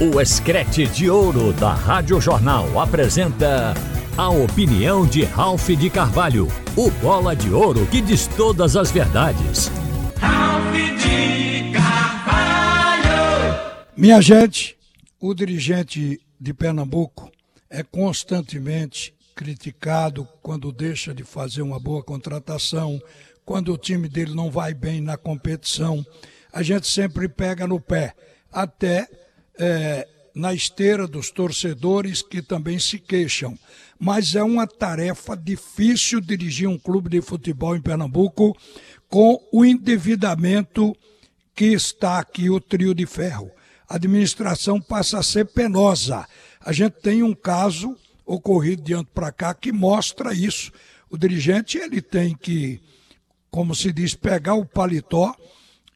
O Escrete de Ouro da Rádio Jornal apresenta a opinião de Ralph de Carvalho, o bola de ouro que diz todas as verdades. Ralph de Carvalho! Minha gente, o dirigente de Pernambuco é constantemente criticado quando deixa de fazer uma boa contratação, quando o time dele não vai bem na competição. A gente sempre pega no pé, até é, na esteira dos torcedores que também se queixam. Mas é uma tarefa difícil dirigir um clube de futebol em Pernambuco com o endividamento que está aqui o trio de ferro. A administração passa a ser penosa. A gente tem um caso ocorrido de ano para cá que mostra isso. O dirigente ele tem que, como se diz, pegar o paletó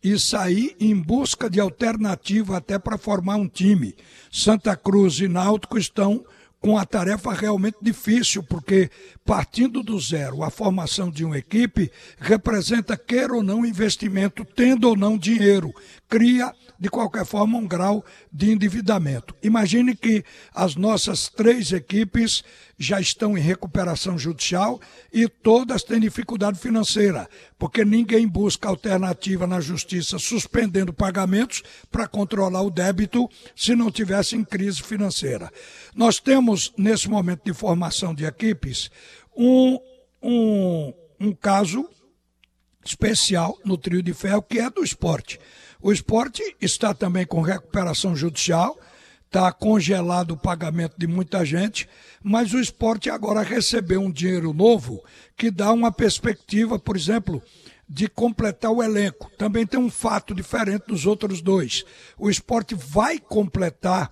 e sair em busca de alternativa até para formar um time. Santa Cruz e Náutico estão com a tarefa realmente difícil, porque partindo do zero, a formação de uma equipe representa, quer ou não, investimento, tendo ou não dinheiro. Cria, de qualquer forma, um grau de endividamento. Imagine que as nossas três equipes já estão em recuperação judicial e todas têm dificuldade financeira, porque ninguém busca alternativa na justiça suspendendo pagamentos para controlar o débito se não tivesse em crise financeira. Nós temos, nesse momento de formação de equipes, um, um, um caso especial no trio de ferro, que é do esporte. O esporte está também com recuperação judicial, está congelado o pagamento de muita gente, mas o esporte agora recebeu um dinheiro novo que dá uma perspectiva, por exemplo, de completar o elenco. Também tem um fato diferente dos outros dois. O esporte vai completar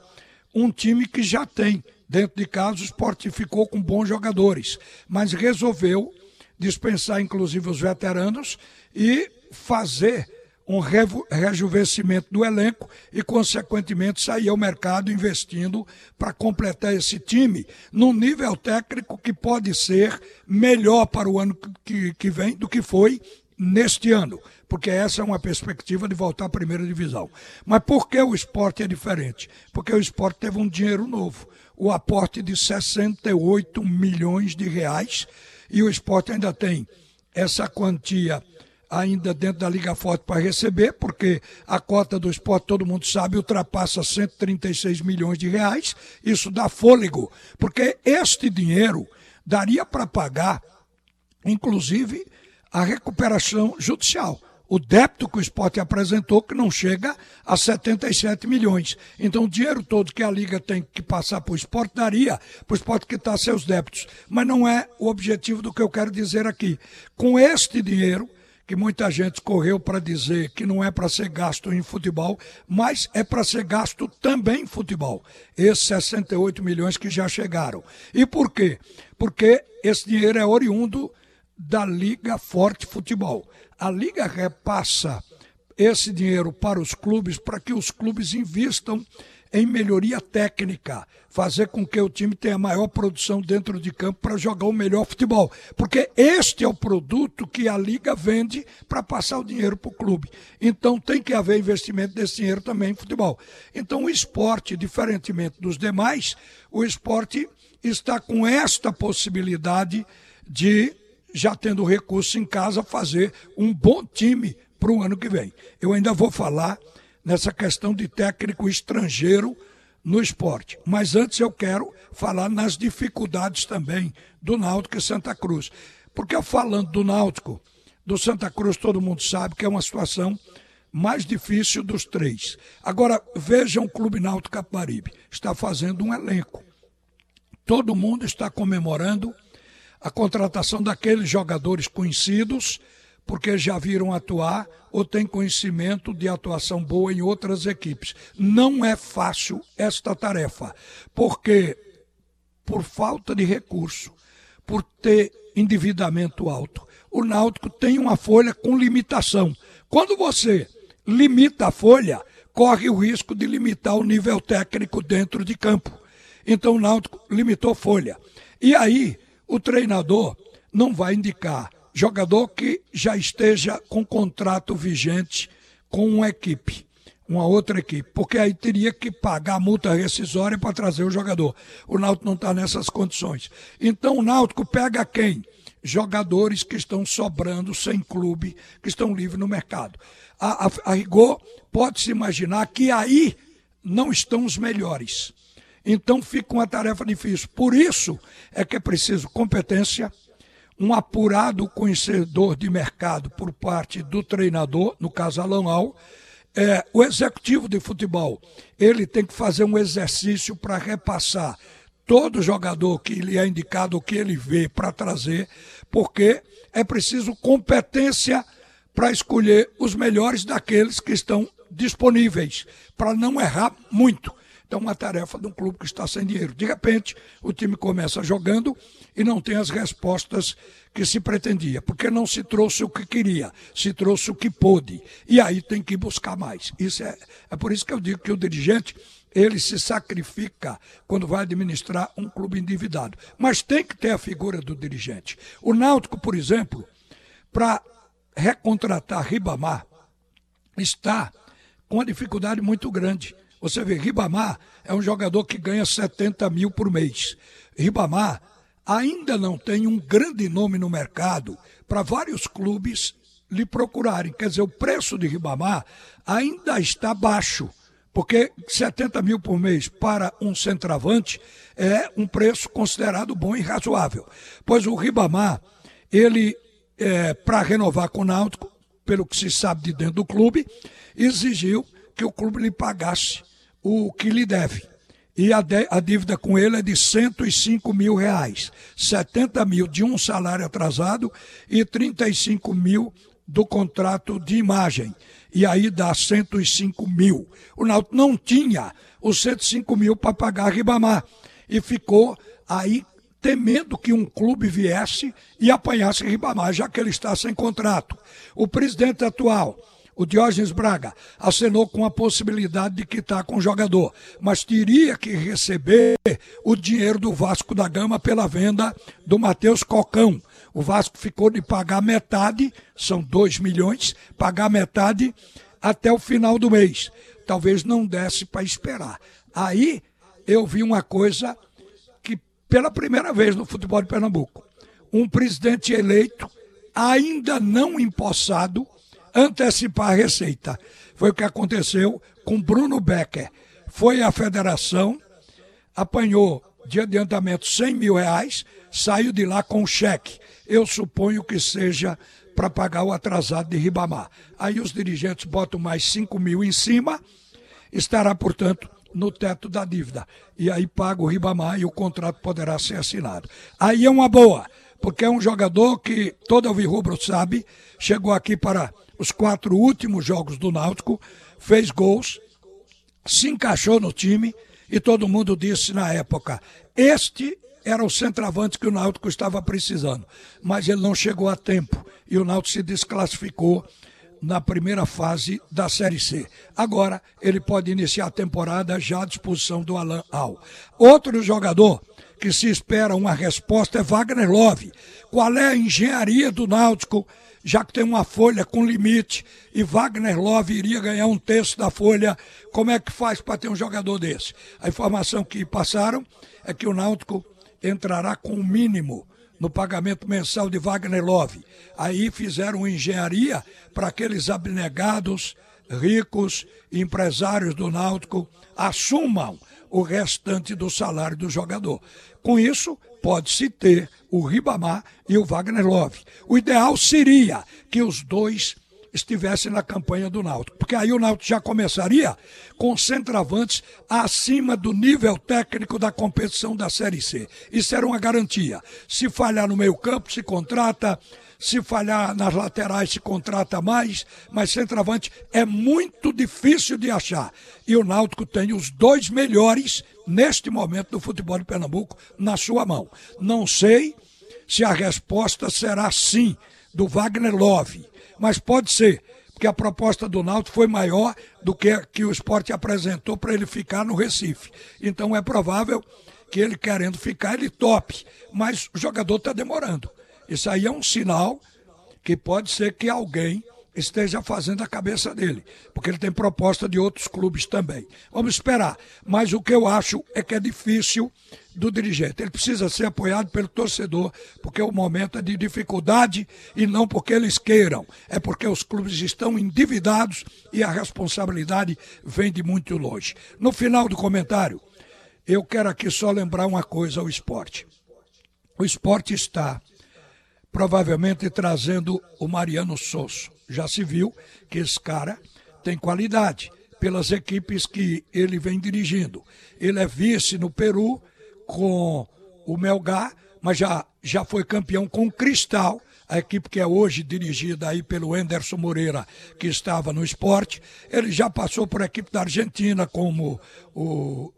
um time que já tem. Dentro de casa, o esporte ficou com bons jogadores, mas resolveu dispensar, inclusive, os veteranos e fazer um rejuvenescimento do elenco e, consequentemente, sair ao mercado investindo para completar esse time num nível técnico que pode ser melhor para o ano que, que vem do que foi neste ano, porque essa é uma perspectiva de voltar à primeira divisão. Mas por que o esporte é diferente? Porque o esporte teve um dinheiro novo, o aporte de 68 milhões de reais, e o esporte ainda tem essa quantia ainda dentro da Liga Forte para receber, porque a cota do esporte, todo mundo sabe, ultrapassa 136 milhões de reais. Isso dá fôlego, porque este dinheiro daria para pagar, inclusive, a recuperação judicial. O débito que o esporte apresentou, que não chega a 77 milhões. Então, o dinheiro todo que a Liga tem que passar para o esporte, daria para o esporte quitar seus débitos. Mas não é o objetivo do que eu quero dizer aqui. Com este dinheiro, que muita gente correu para dizer que não é para ser gasto em futebol, mas é para ser gasto também em futebol. Esses 68 milhões que já chegaram. E por quê? Porque esse dinheiro é oriundo da Liga Forte Futebol. A Liga repassa esse dinheiro para os clubes para que os clubes investam em melhoria técnica, fazer com que o time tenha maior produção dentro de campo para jogar o melhor futebol. Porque este é o produto que a liga vende para passar o dinheiro para o clube. Então tem que haver investimento desse dinheiro também em futebol. Então o esporte, diferentemente dos demais, o esporte está com esta possibilidade de, já tendo recurso em casa, fazer um bom time para o ano que vem. Eu ainda vou falar nessa questão de técnico estrangeiro no esporte. Mas antes eu quero falar nas dificuldades também do Náutico e Santa Cruz. Porque falando do Náutico, do Santa Cruz, todo mundo sabe que é uma situação mais difícil dos três. Agora, vejam o Clube Náutico Capibaribe. Está fazendo um elenco. Todo mundo está comemorando a contratação daqueles jogadores conhecidos porque já viram atuar ou têm conhecimento de atuação boa em outras equipes. Não é fácil esta tarefa, porque por falta de recurso, por ter endividamento alto, o Náutico tem uma folha com limitação. Quando você limita a folha, corre o risco de limitar o nível técnico dentro de campo. Então o Náutico limitou folha. E aí, o treinador não vai indicar jogador que já esteja com contrato vigente com uma equipe. uma outra equipe, porque aí teria que pagar multa rescisória para trazer o jogador. O Náutico não está nessas condições. Então o Náutico pega quem? Jogadores que estão sobrando sem clube, que estão livres no mercado. A, a, a rigor, pode-se imaginar que aí não estão os melhores. Então fica uma tarefa difícil. Por isso é que é preciso competência, um apurado conhecedor de mercado por parte do treinador, no caso Alan Al, é, o executivo de futebol, ele tem que fazer um exercício para repassar todo jogador que lhe é indicado o que ele vê para trazer, porque é preciso competência para escolher os melhores daqueles que estão disponíveis, para não errar muito. Então, uma tarefa de um clube que está sem dinheiro. De repente, o time começa jogando e não tem as respostas que se pretendia, porque não se trouxe o que queria, se trouxe o que pôde. E aí tem que buscar mais. Isso é, é por isso que eu digo que o dirigente ele se sacrifica quando vai administrar um clube endividado. Mas tem que ter a figura do dirigente. O Náutico, por exemplo, para recontratar Ribamar, está com uma dificuldade muito grande. Você vê, Ribamar é um jogador que ganha 70 mil por mês. Ribamar ainda não tem um grande nome no mercado para vários clubes lhe procurarem. Quer dizer, o preço de Ribamar ainda está baixo, porque 70 mil por mês para um centroavante é um preço considerado bom e razoável. Pois o Ribamar, ele, é, para renovar com o Náutico, pelo que se sabe de dentro do clube, exigiu que o clube lhe pagasse o que lhe deve. E a, de, a dívida com ele é de 105 mil reais. 70 mil de um salário atrasado e 35 mil do contrato de imagem. E aí dá 105 mil. O Náutico não tinha os 105 mil para pagar a Ribamar. E ficou aí temendo que um clube viesse e apanhasse Ribamar, já que ele está sem contrato. O presidente atual o Diógenes Braga acenou com a possibilidade de quitar com o jogador, mas teria que receber o dinheiro do Vasco da Gama pela venda do Matheus Cocão. O Vasco ficou de pagar metade, são 2 milhões, pagar metade até o final do mês. Talvez não desse para esperar. Aí eu vi uma coisa que, pela primeira vez no futebol de Pernambuco, um presidente eleito, ainda não empossado, antecipar a receita. Foi o que aconteceu com Bruno Becker. Foi à federação, apanhou de adiantamento 100 mil reais, saiu de lá com cheque. Eu suponho que seja para pagar o atrasado de Ribamar. Aí os dirigentes botam mais 5 mil em cima, estará, portanto, no teto da dívida. E aí paga o Ribamar e o contrato poderá ser assinado. Aí é uma boa, porque é um jogador que todo Alvirrubro sabe, chegou aqui para os quatro últimos jogos do Náutico, fez gols, se encaixou no time e todo mundo disse na época: este era o centroavante que o Náutico estava precisando. Mas ele não chegou a tempo e o Náutico se desclassificou na primeira fase da Série C. Agora ele pode iniciar a temporada já à disposição do Alan Al. Outro jogador que se espera uma resposta é Wagner Love. Qual é a engenharia do Náutico já que tem uma folha com limite e Wagner Love iria ganhar um terço da folha, como é que faz para ter um jogador desse? A informação que passaram é que o Náutico entrará com o mínimo no pagamento mensal de Wagner Love. Aí fizeram engenharia para aqueles abnegados, ricos, empresários do Náutico assumam o restante do salário do jogador. Com isso, pode-se ter o Ribamar e o Wagner Love. O ideal seria que os dois estivessem na campanha do Náutico, porque aí o Náutico já começaria com centroavantes acima do nível técnico da competição da Série C. Isso era uma garantia. Se falhar no meio-campo, se contrata, se falhar nas laterais, se contrata mais, mas centroavante é muito difícil de achar. E o Náutico tem os dois melhores neste momento do futebol de Pernambuco na sua mão. Não sei se a resposta será sim do Wagner Love, mas pode ser, porque a proposta do Náutico foi maior do que que o esporte apresentou para ele ficar no Recife. Então é provável que ele querendo ficar, ele tope, mas o jogador está demorando. Isso aí é um sinal que pode ser que alguém esteja fazendo a cabeça dele, porque ele tem proposta de outros clubes também. Vamos esperar. Mas o que eu acho é que é difícil do dirigente. Ele precisa ser apoiado pelo torcedor, porque o momento é de dificuldade e não porque eles queiram. É porque os clubes estão endividados e a responsabilidade vem de muito longe. No final do comentário, eu quero aqui só lembrar uma coisa ao esporte. O esporte está provavelmente trazendo o Mariano Sosso. Já se viu que esse cara tem qualidade pelas equipes que ele vem dirigindo. Ele é vice no Peru com o Melgar, mas já, já foi campeão com o Cristal, a equipe que é hoje dirigida aí pelo Anderson Moreira, que estava no esporte. Ele já passou por equipe da Argentina como o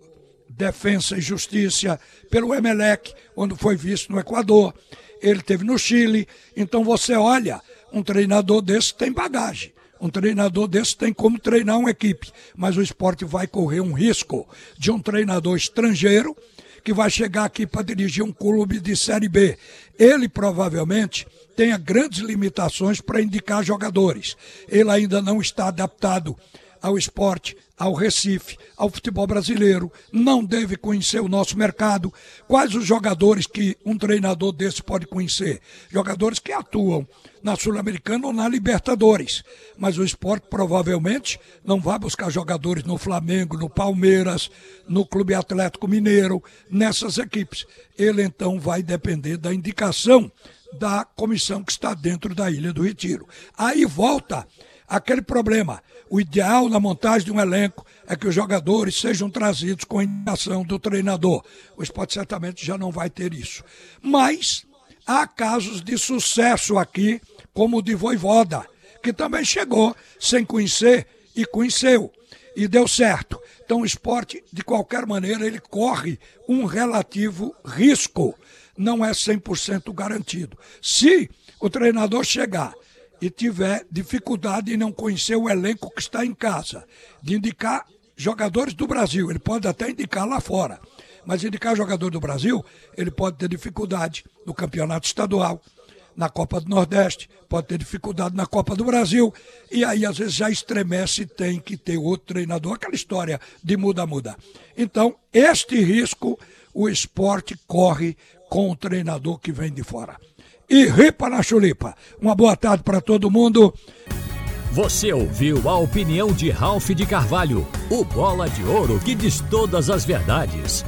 Defensa e Justiça, pelo Emelec, onde foi visto no Equador. Ele teve no Chile. Então você olha, um treinador desse tem bagagem. Um treinador desse tem como treinar uma equipe, mas o esporte vai correr um risco de um treinador estrangeiro que vai chegar aqui para dirigir um clube de Série B. Ele provavelmente tenha grandes limitações para indicar jogadores. Ele ainda não está adaptado ao esporte, ao Recife, ao futebol brasileiro, não deve conhecer o nosso mercado. Quais os jogadores que um treinador desse pode conhecer? Jogadores que atuam na Sul-Americana ou na Libertadores. Mas o esporte provavelmente não vai buscar jogadores no Flamengo, no Palmeiras, no Clube Atlético Mineiro, nessas equipes. Ele então vai depender da indicação da comissão que está dentro da Ilha do Retiro. Aí volta aquele problema. O ideal na montagem de um elenco é que os jogadores sejam trazidos com a indicação do treinador. O esporte certamente já não vai ter isso. Mas há casos de sucesso aqui, como o de Voivoda, que também chegou sem conhecer e conheceu. E deu certo. Então o esporte, de qualquer maneira, ele corre um relativo risco. Não é 100% garantido. Se o treinador chegar e tiver dificuldade em não conhecer o elenco que está em casa, de indicar jogadores do Brasil, ele pode até indicar lá fora, mas indicar jogador do Brasil, ele pode ter dificuldade no campeonato estadual, na Copa do Nordeste, pode ter dificuldade na Copa do Brasil, e aí às vezes já estremece e tem que ter outro treinador, aquela história de muda-muda. Então, este risco o esporte corre com o treinador que vem de fora e ripa na chulipa. Uma boa tarde para todo mundo. Você ouviu a opinião de Ralph de Carvalho, o bola de ouro que diz todas as verdades.